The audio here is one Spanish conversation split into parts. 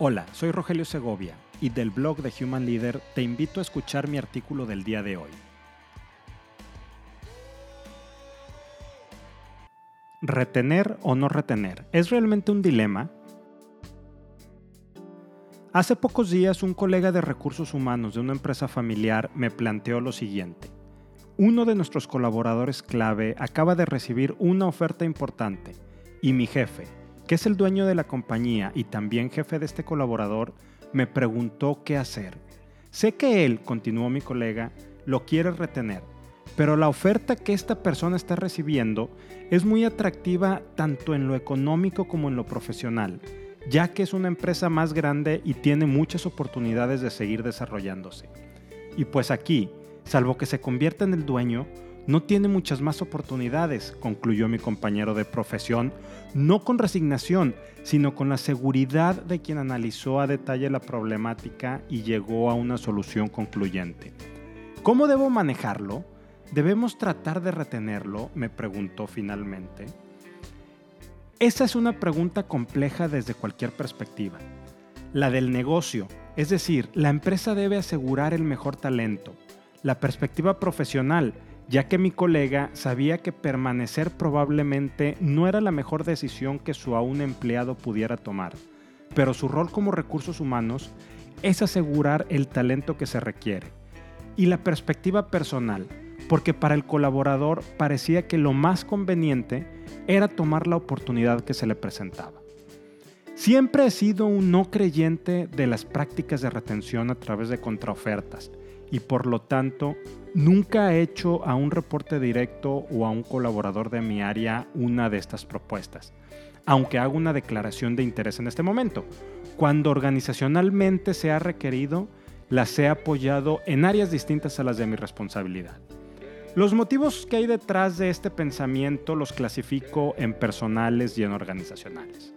Hola, soy Rogelio Segovia y del blog de Human Leader te invito a escuchar mi artículo del día de hoy. ¿Retener o no retener? ¿Es realmente un dilema? Hace pocos días un colega de recursos humanos de una empresa familiar me planteó lo siguiente. Uno de nuestros colaboradores clave acaba de recibir una oferta importante y mi jefe, que es el dueño de la compañía y también jefe de este colaborador, me preguntó qué hacer. Sé que él, continuó mi colega, lo quiere retener, pero la oferta que esta persona está recibiendo es muy atractiva tanto en lo económico como en lo profesional, ya que es una empresa más grande y tiene muchas oportunidades de seguir desarrollándose. Y pues aquí, salvo que se convierta en el dueño, no tiene muchas más oportunidades, concluyó mi compañero de profesión, no con resignación, sino con la seguridad de quien analizó a detalle la problemática y llegó a una solución concluyente. ¿Cómo debo manejarlo? ¿Debemos tratar de retenerlo? me preguntó finalmente. Esa es una pregunta compleja desde cualquier perspectiva. La del negocio, es decir, la empresa debe asegurar el mejor talento. La perspectiva profesional, ya que mi colega sabía que permanecer probablemente no era la mejor decisión que su aún empleado pudiera tomar, pero su rol como recursos humanos es asegurar el talento que se requiere. Y la perspectiva personal, porque para el colaborador parecía que lo más conveniente era tomar la oportunidad que se le presentaba. Siempre he sido un no creyente de las prácticas de retención a través de contraofertas y por lo tanto nunca he hecho a un reporte directo o a un colaborador de mi área una de estas propuestas, aunque hago una declaración de interés en este momento. Cuando organizacionalmente se ha requerido, las he apoyado en áreas distintas a las de mi responsabilidad. Los motivos que hay detrás de este pensamiento los clasifico en personales y en organizacionales.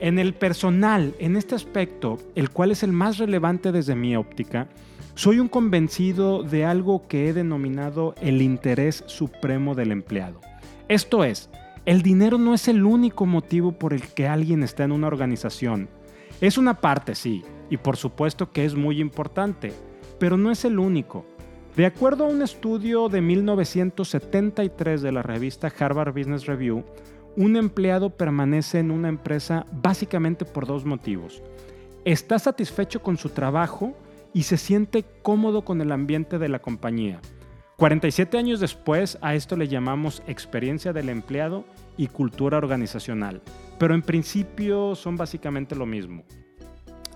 En el personal, en este aspecto, el cual es el más relevante desde mi óptica, soy un convencido de algo que he denominado el interés supremo del empleado. Esto es, el dinero no es el único motivo por el que alguien está en una organización. Es una parte, sí, y por supuesto que es muy importante, pero no es el único. De acuerdo a un estudio de 1973 de la revista Harvard Business Review, un empleado permanece en una empresa básicamente por dos motivos. Está satisfecho con su trabajo y se siente cómodo con el ambiente de la compañía. 47 años después a esto le llamamos experiencia del empleado y cultura organizacional, pero en principio son básicamente lo mismo.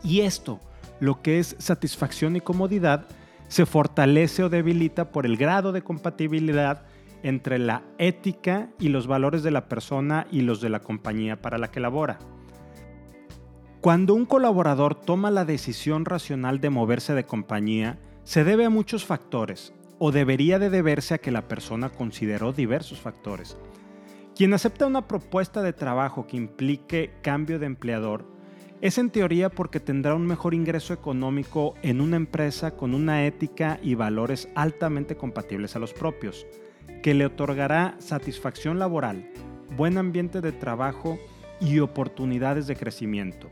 Y esto, lo que es satisfacción y comodidad, se fortalece o debilita por el grado de compatibilidad entre la ética y los valores de la persona y los de la compañía para la que labora. Cuando un colaborador toma la decisión racional de moverse de compañía, se debe a muchos factores, o debería de deberse a que la persona consideró diversos factores. Quien acepta una propuesta de trabajo que implique cambio de empleador es en teoría porque tendrá un mejor ingreso económico en una empresa con una ética y valores altamente compatibles a los propios, que le otorgará satisfacción laboral, buen ambiente de trabajo y oportunidades de crecimiento.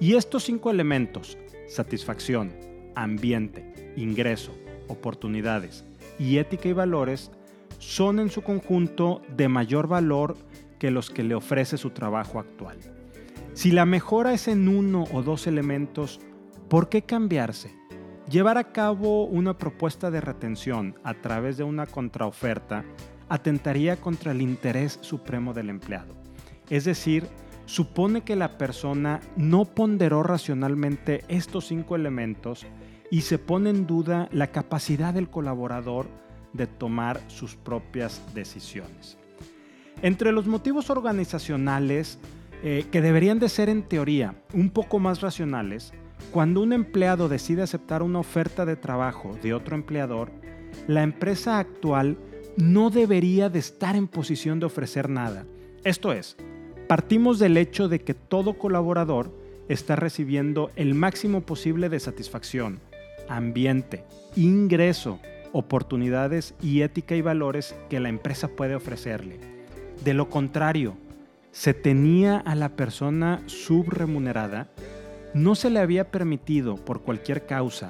Y estos cinco elementos, satisfacción, ambiente, ingreso, oportunidades y ética y valores, son en su conjunto de mayor valor que los que le ofrece su trabajo actual. Si la mejora es en uno o dos elementos, ¿por qué cambiarse? Llevar a cabo una propuesta de retención a través de una contraoferta atentaría contra el interés supremo del empleado, es decir, supone que la persona no ponderó racionalmente estos cinco elementos y se pone en duda la capacidad del colaborador de tomar sus propias decisiones. Entre los motivos organizacionales eh, que deberían de ser en teoría un poco más racionales, cuando un empleado decide aceptar una oferta de trabajo de otro empleador, la empresa actual no debería de estar en posición de ofrecer nada. Esto es, Partimos del hecho de que todo colaborador está recibiendo el máximo posible de satisfacción, ambiente, ingreso, oportunidades y ética y valores que la empresa puede ofrecerle. De lo contrario, se tenía a la persona subremunerada, no se le había permitido, por cualquier causa,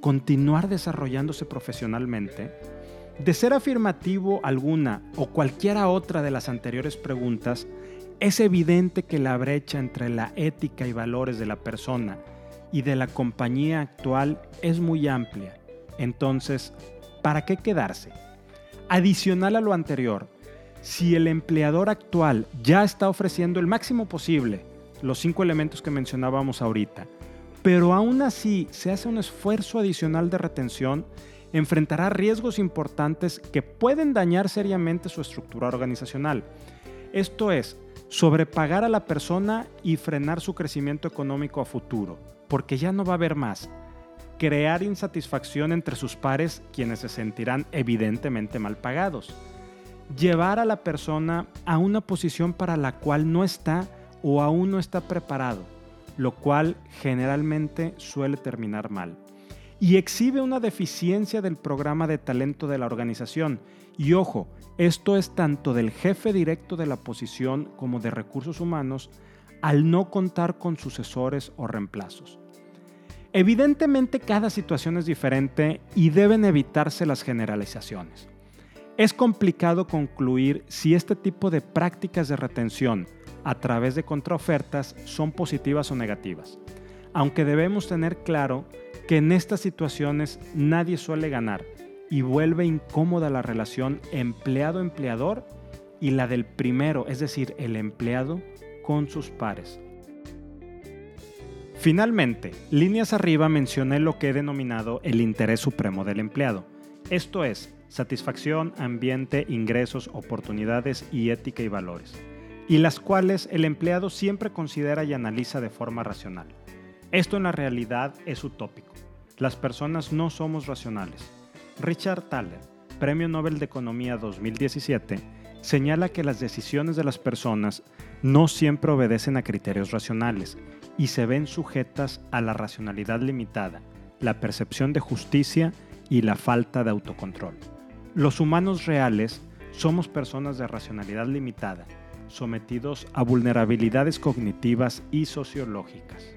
continuar desarrollándose profesionalmente, de ser afirmativo alguna o cualquiera otra de las anteriores preguntas, es evidente que la brecha entre la ética y valores de la persona y de la compañía actual es muy amplia. Entonces, ¿para qué quedarse? Adicional a lo anterior, si el empleador actual ya está ofreciendo el máximo posible, los cinco elementos que mencionábamos ahorita, pero aún así se hace un esfuerzo adicional de retención, enfrentará riesgos importantes que pueden dañar seriamente su estructura organizacional. Esto es, sobrepagar a la persona y frenar su crecimiento económico a futuro, porque ya no va a haber más. Crear insatisfacción entre sus pares, quienes se sentirán evidentemente mal pagados. Llevar a la persona a una posición para la cual no está o aún no está preparado, lo cual generalmente suele terminar mal y exhibe una deficiencia del programa de talento de la organización. Y ojo, esto es tanto del jefe directo de la posición como de recursos humanos al no contar con sucesores o reemplazos. Evidentemente cada situación es diferente y deben evitarse las generalizaciones. Es complicado concluir si este tipo de prácticas de retención a través de contraofertas son positivas o negativas, aunque debemos tener claro que en estas situaciones nadie suele ganar y vuelve incómoda la relación empleado-empleador y la del primero, es decir, el empleado con sus pares. Finalmente, líneas arriba mencioné lo que he denominado el interés supremo del empleado. Esto es, satisfacción, ambiente, ingresos, oportunidades y ética y valores, y las cuales el empleado siempre considera y analiza de forma racional. Esto en la realidad es utópico. Las personas no somos racionales. Richard Thaler, Premio Nobel de Economía 2017, señala que las decisiones de las personas no siempre obedecen a criterios racionales y se ven sujetas a la racionalidad limitada, la percepción de justicia y la falta de autocontrol. Los humanos reales somos personas de racionalidad limitada, sometidos a vulnerabilidades cognitivas y sociológicas.